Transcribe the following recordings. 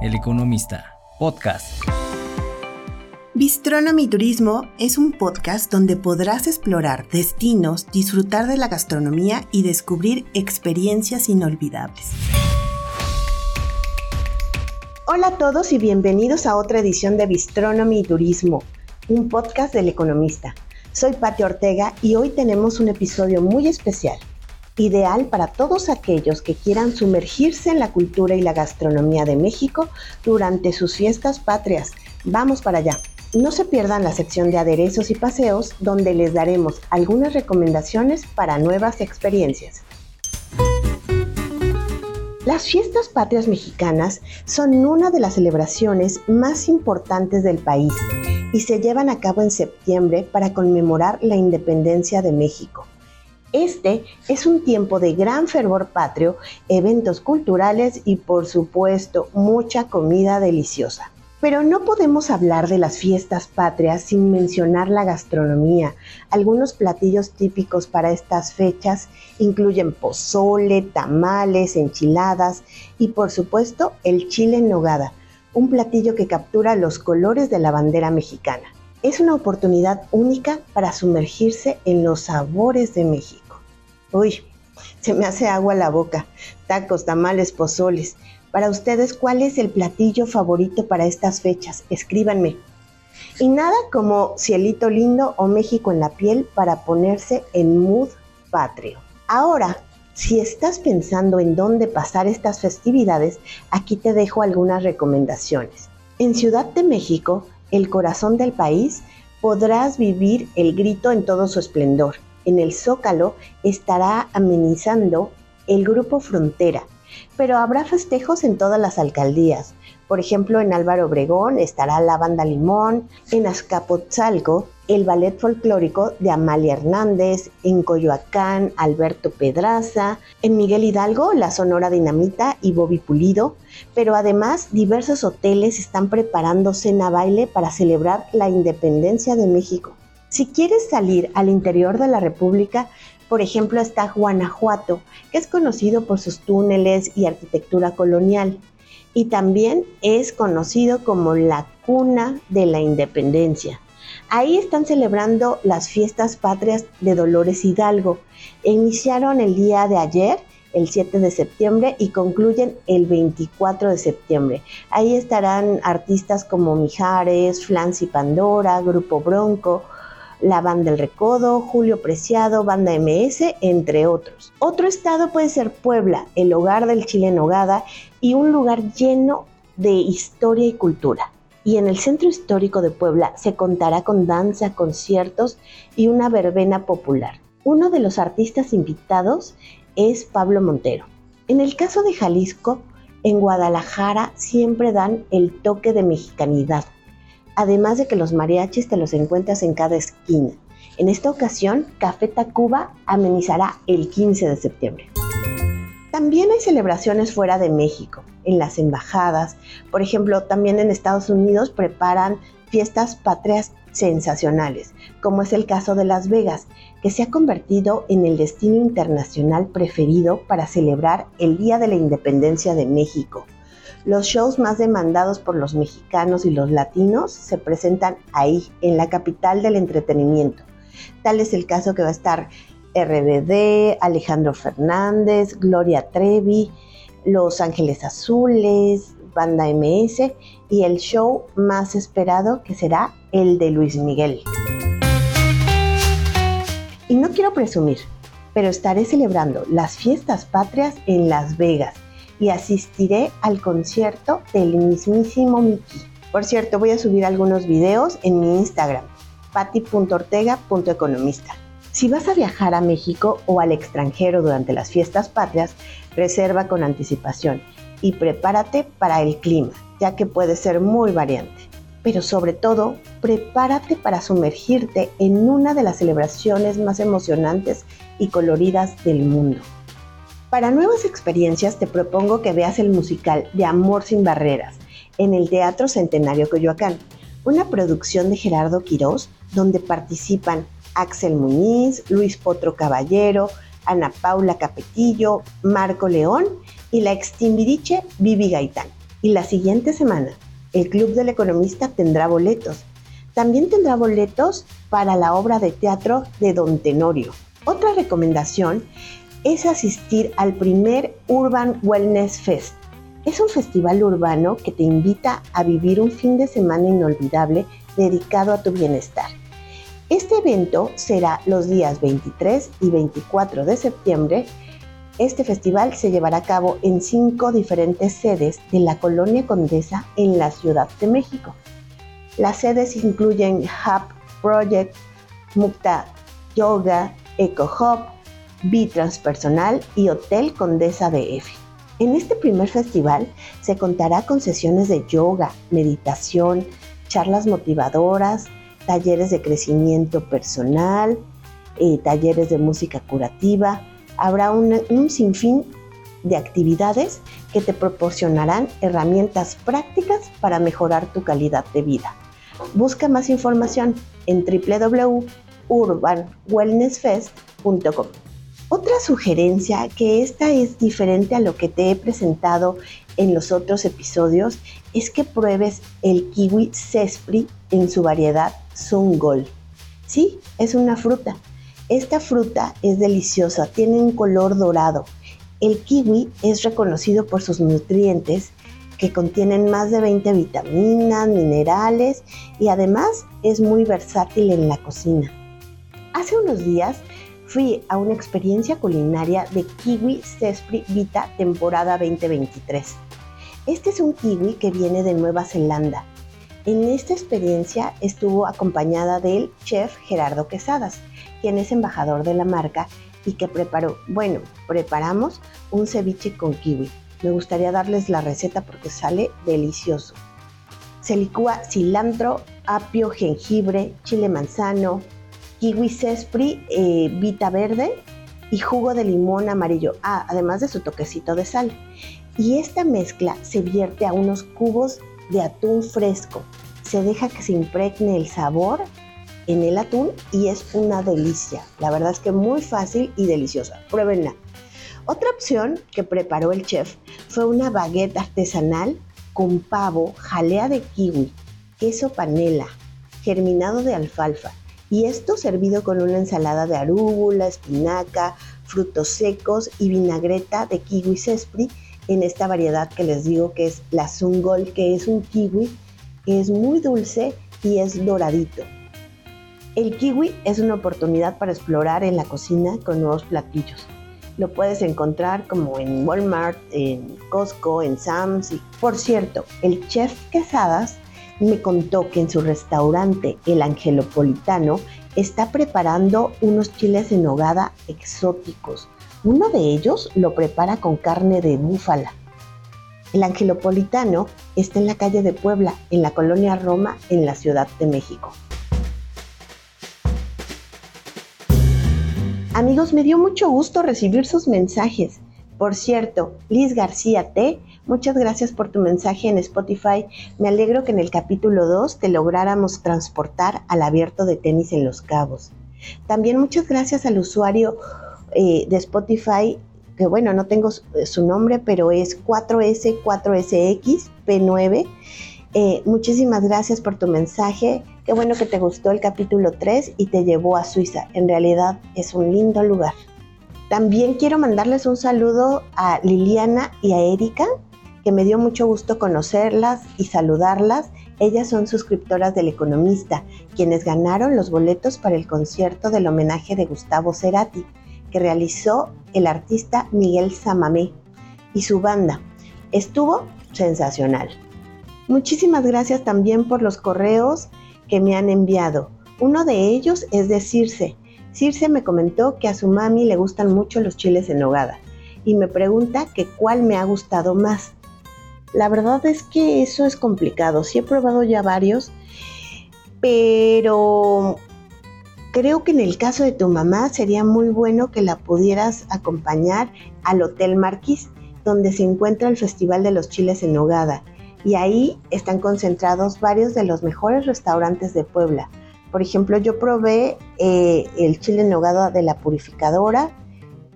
El Economista, podcast. Bistronomy Turismo es un podcast donde podrás explorar destinos, disfrutar de la gastronomía y descubrir experiencias inolvidables. Hola a todos y bienvenidos a otra edición de Bistronomy Turismo, un podcast del economista. Soy Pati Ortega y hoy tenemos un episodio muy especial, ideal para todos aquellos que quieran sumergirse en la cultura y la gastronomía de México durante sus fiestas patrias. Vamos para allá. No se pierdan la sección de aderezos y paseos donde les daremos algunas recomendaciones para nuevas experiencias. Las fiestas patrias mexicanas son una de las celebraciones más importantes del país y se llevan a cabo en septiembre para conmemorar la independencia de México. Este es un tiempo de gran fervor patrio, eventos culturales y por supuesto mucha comida deliciosa. Pero no podemos hablar de las fiestas patrias sin mencionar la gastronomía. Algunos platillos típicos para estas fechas incluyen pozole, tamales, enchiladas y por supuesto el chile en nogada, un platillo que captura los colores de la bandera mexicana. Es una oportunidad única para sumergirse en los sabores de México. Uy, se me hace agua la boca. Tacos, tamales, pozoles. Para ustedes, ¿cuál es el platillo favorito para estas fechas? Escríbanme. Y nada como cielito lindo o México en la piel para ponerse en mood patrio. Ahora, si estás pensando en dónde pasar estas festividades, aquí te dejo algunas recomendaciones. En Ciudad de México, el corazón del país, podrás vivir el grito en todo su esplendor. En el Zócalo estará amenizando el grupo Frontera, pero habrá festejos en todas las alcaldías. Por ejemplo, en Álvaro Obregón estará la Banda Limón, en Azcapotzalco el ballet folclórico de Amalia Hernández, en Coyoacán Alberto Pedraza, en Miguel Hidalgo la Sonora Dinamita y Bobby Pulido, pero además diversos hoteles están preparando cena baile para celebrar la independencia de México. Si quieres salir al interior de la República, por ejemplo, está Guanajuato, que es conocido por sus túneles y arquitectura colonial, y también es conocido como la cuna de la independencia. Ahí están celebrando las fiestas patrias de Dolores Hidalgo. Iniciaron el día de ayer, el 7 de septiembre, y concluyen el 24 de septiembre. Ahí estarán artistas como Mijares, Flancy Pandora, Grupo Bronco, la Banda del Recodo, Julio Preciado, Banda MS, entre otros. Otro estado puede ser Puebla, el hogar del chile nogada y un lugar lleno de historia y cultura. Y en el centro histórico de Puebla se contará con danza, conciertos y una verbena popular. Uno de los artistas invitados es Pablo Montero. En el caso de Jalisco, en Guadalajara siempre dan el toque de mexicanidad además de que los mariachis te los encuentras en cada esquina. En esta ocasión, Café Tacuba amenizará el 15 de septiembre. También hay celebraciones fuera de México, en las embajadas. Por ejemplo, también en Estados Unidos preparan fiestas patrias sensacionales, como es el caso de Las Vegas, que se ha convertido en el destino internacional preferido para celebrar el Día de la Independencia de México. Los shows más demandados por los mexicanos y los latinos se presentan ahí, en la capital del entretenimiento. Tal es el caso que va a estar RBD, Alejandro Fernández, Gloria Trevi, Los Ángeles Azules, Banda MS y el show más esperado que será el de Luis Miguel. Y no quiero presumir, pero estaré celebrando las fiestas patrias en Las Vegas y asistiré al concierto del mismísimo Mickey. Por cierto, voy a subir algunos videos en mi Instagram, pati.ortega.economista. Si vas a viajar a México o al extranjero durante las fiestas patrias, reserva con anticipación y prepárate para el clima, ya que puede ser muy variante. Pero sobre todo, prepárate para sumergirte en una de las celebraciones más emocionantes y coloridas del mundo. Para nuevas experiencias te propongo que veas el musical de Amor sin Barreras en el Teatro Centenario Coyoacán, una producción de Gerardo Quirós donde participan Axel Muñiz, Luis Potro Caballero, Ana Paula Capetillo, Marco León y la extimbiriche Vivi Gaitán. Y la siguiente semana, el Club del Economista tendrá boletos. También tendrá boletos para la obra de teatro de Don Tenorio. Otra recomendación es asistir al primer Urban Wellness Fest. Es un festival urbano que te invita a vivir un fin de semana inolvidable dedicado a tu bienestar. Este evento será los días 23 y 24 de septiembre. Este festival se llevará a cabo en cinco diferentes sedes de la Colonia Condesa en la Ciudad de México. Las sedes incluyen Hub Project, Mukta Yoga, Eco Hub, Transpersonal y Hotel Condesa de F. En este primer festival se contará con sesiones de yoga, meditación, charlas motivadoras, talleres de crecimiento personal, eh, talleres de música curativa. Habrá un sinfín de actividades que te proporcionarán herramientas prácticas para mejorar tu calidad de vida. Busca más información en www.urbanwellnessfest.com. Otra sugerencia, que esta es diferente a lo que te he presentado en los otros episodios, es que pruebes el kiwi Cespri en su variedad Sungol. Sí, es una fruta. Esta fruta es deliciosa, tiene un color dorado. El kiwi es reconocido por sus nutrientes que contienen más de 20 vitaminas, minerales y además es muy versátil en la cocina. Hace unos días fui a una experiencia culinaria de Kiwi Cespri Vita temporada 2023. Este es un kiwi que viene de Nueva Zelanda. En esta experiencia estuvo acompañada del chef Gerardo Quesadas, quien es embajador de la marca y que preparó, bueno, preparamos un ceviche con kiwi. Me gustaría darles la receta porque sale delicioso. Se licúa cilantro, apio, jengibre, chile manzano, kiwi cespri, eh, vita verde y jugo de limón amarillo, ah, además de su toquecito de sal. Y esta mezcla se vierte a unos cubos de atún fresco. Se deja que se impregne el sabor en el atún y es una delicia. La verdad es que muy fácil y deliciosa. Pruébenla. Otra opción que preparó el chef fue una baguette artesanal con pavo, jalea de kiwi, queso panela, germinado de alfalfa y esto servido con una ensalada de arúgula, espinaca, frutos secos y vinagreta de kiwi cespri en esta variedad que les digo que es la Sungol, que es un kiwi que es muy dulce y es doradito. El kiwi es una oportunidad para explorar en la cocina con nuevos platillos. Lo puedes encontrar como en Walmart, en Costco, en Sam's. Por cierto, el chef Quesadas me contó que en su restaurante El Angelopolitano está preparando unos chiles en nogada exóticos. Uno de ellos lo prepara con carne de búfala. El Angelopolitano está en la calle de Puebla, en la colonia Roma, en la Ciudad de México. Amigos, me dio mucho gusto recibir sus mensajes. Por cierto, Liz García T Muchas gracias por tu mensaje en Spotify. Me alegro que en el capítulo 2 te lográramos transportar al abierto de tenis en Los Cabos. También muchas gracias al usuario eh, de Spotify, que bueno, no tengo su nombre, pero es 4S4SXP9. Eh, muchísimas gracias por tu mensaje. Qué bueno que te gustó el capítulo 3 y te llevó a Suiza. En realidad es un lindo lugar. También quiero mandarles un saludo a Liliana y a Erika, me dio mucho gusto conocerlas y saludarlas. Ellas son suscriptoras del Economista, quienes ganaron los boletos para el concierto del homenaje de Gustavo Cerati, que realizó el artista Miguel Samamé y su banda. Estuvo sensacional. Muchísimas gracias también por los correos que me han enviado. Uno de ellos es de Circe. Circe me comentó que a su mami le gustan mucho los chiles en nogada y me pregunta que cuál me ha gustado más. La verdad es que eso es complicado. Sí he probado ya varios, pero creo que en el caso de tu mamá sería muy bueno que la pudieras acompañar al Hotel Marquis, donde se encuentra el Festival de los Chiles en Nogada. Y ahí están concentrados varios de los mejores restaurantes de Puebla. Por ejemplo, yo probé eh, el chile en nogada de la purificadora,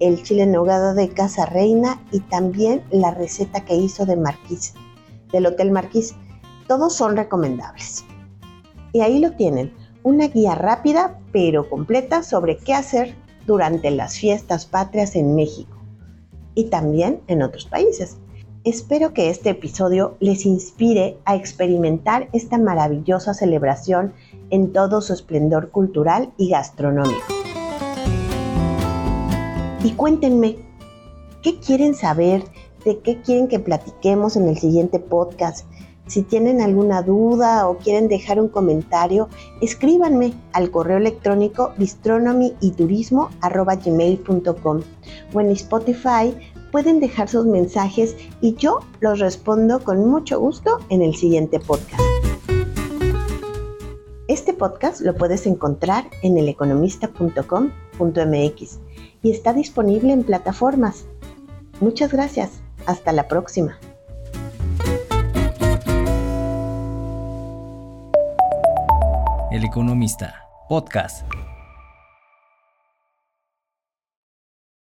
el chile en nogada de Casa Reina y también la receta que hizo de del Hotel Marquís. Todos son recomendables. Y ahí lo tienen, una guía rápida pero completa sobre qué hacer durante las fiestas patrias en México y también en otros países. Espero que este episodio les inspire a experimentar esta maravillosa celebración en todo su esplendor cultural y gastronómico. Y cuéntenme, ¿qué quieren saber? ¿De qué quieren que platiquemos en el siguiente podcast? Si tienen alguna duda o quieren dejar un comentario, escríbanme al correo electrónico bistronomyyturismo.gmail.com o en Spotify pueden dejar sus mensajes y yo los respondo con mucho gusto en el siguiente podcast. Este podcast lo puedes encontrar en y está disponible en plataformas. Muchas gracias. Hasta la próxima. El Economista, podcast.